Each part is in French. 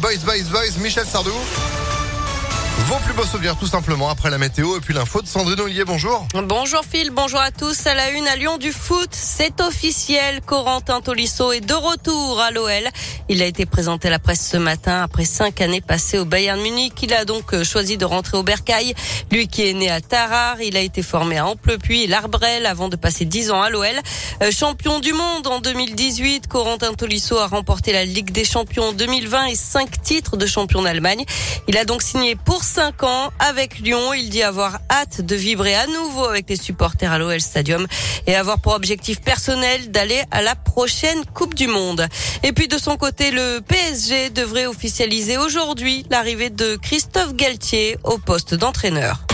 Boys, Boys, Boys, Michel Sardou. Vos plus beaux souvenirs tout simplement après la météo et puis l'info de Sandrine Ollier, bonjour. Bonjour Phil, bonjour à tous. À la une à Lyon du foot, c'est officiel. Corentin Tolisso est de retour à l'OL. Il a été présenté à la presse ce matin après cinq années passées au Bayern Munich. Il a donc euh, choisi de rentrer au Bercail. Lui qui est né à Tarare, il a été formé à Amplepuis et l'Arbrel avant de passer dix ans à l'OL. Euh, champion du monde en 2018, Corentin Tolisso a remporté la Ligue des Champions en 2020 et cinq titres de champion d'Allemagne. Il a donc signé pour 5 ans avec Lyon. Il dit avoir hâte de vibrer à nouveau avec les supporters à l'OL Stadium et avoir pour objectif personnel d'aller à la prochaine Coupe du Monde. Et puis de son côté, le PSG devrait officialiser aujourd'hui l'arrivée de Christophe Galtier au poste d'entraîneur.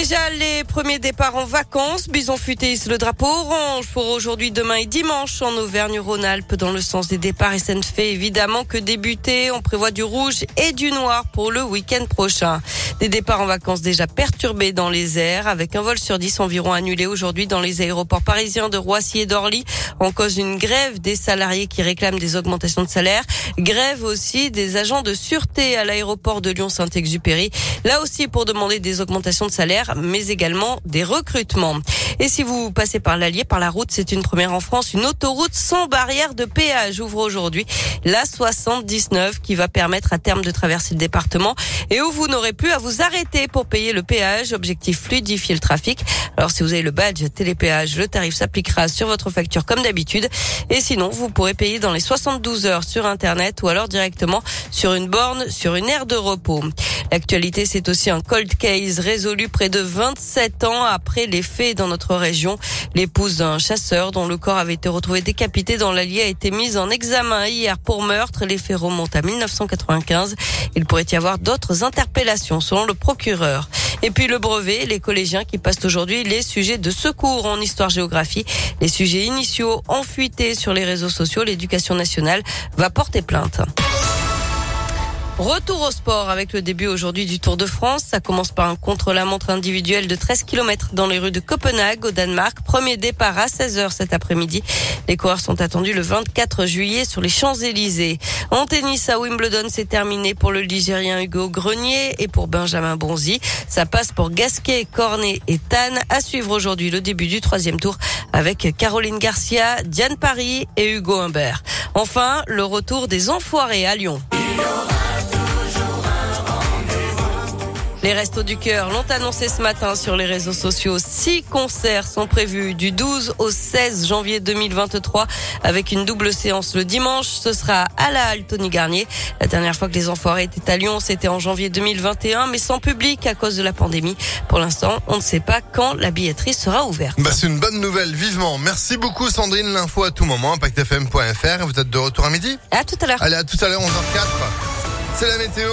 Déjà les premiers départs en vacances. Bison futé le drapeau orange pour aujourd'hui, demain et dimanche en Auvergne-Rhône-Alpes dans le sens des départs. Et ça ne fait évidemment que débuter. On prévoit du rouge et du noir pour le week-end prochain. Des départs en vacances déjà perturbés dans les airs avec un vol sur 10 environ annulé aujourd'hui dans les aéroports parisiens de Roissy et d'Orly en cause d'une grève des salariés qui réclament des augmentations de salaire. Grève aussi des agents de sûreté à l'aéroport de Lyon-Saint-Exupéry. Là aussi pour demander des augmentations de salaire mais également des recrutements. Et si vous passez par l'Allier, par la route, c'est une première en France, une autoroute sans barrière de péage ouvre aujourd'hui la 79 qui va permettre à terme de traverser le département et où vous n'aurez plus à vous arrêter pour payer le péage. Objectif fluidifier le trafic. Alors si vous avez le badge télépéage, le tarif s'appliquera sur votre facture comme d'habitude. Et sinon, vous pourrez payer dans les 72 heures sur Internet ou alors directement sur une borne, sur une aire de repos. L'actualité, c'est aussi un cold case résolu près de 27 ans après les faits dans notre région. L'épouse d'un chasseur dont le corps avait été retrouvé décapité dans l'Allier a été mise en examen hier pour meurtre. Les faits remontent à 1995. Il pourrait y avoir d'autres interpellations selon le procureur. Et puis le brevet, les collégiens qui passent aujourd'hui les sujets de secours en histoire-géographie. Les sujets initiaux enfuités sur les réseaux sociaux, l'éducation nationale va porter plainte. Retour au sport avec le début aujourd'hui du Tour de France. Ça commence par un contre-la-montre individuel de 13 km dans les rues de Copenhague au Danemark. Premier départ à 16h cet après-midi. Les coureurs sont attendus le 24 juillet sur les Champs-Élysées. En tennis à Wimbledon, c'est terminé pour le Ligérien Hugo Grenier et pour Benjamin Bonzi. Ça passe pour Gasquet, Cornet et Tan. À suivre aujourd'hui le début du troisième tour avec Caroline Garcia, Diane Paris et Hugo Humbert. Enfin, le retour des enfoirés à Lyon. Les Restos du Cœur l'ont annoncé ce matin sur les réseaux sociaux. Six concerts sont prévus du 12 au 16 janvier 2023 avec une double séance le dimanche. Ce sera à la Halle Tony Garnier. La dernière fois que les Enfoirés étaient à Lyon, c'était en janvier 2021, mais sans public à cause de la pandémie. Pour l'instant, on ne sait pas quand la billetterie sera ouverte. Bah, c'est une bonne nouvelle, vivement. Merci beaucoup Sandrine, l'info à tout moment, impactfm.fr. Vous êtes de retour à midi? À tout à l'heure. Allez, à tout à l'heure, 11h04. C'est la météo.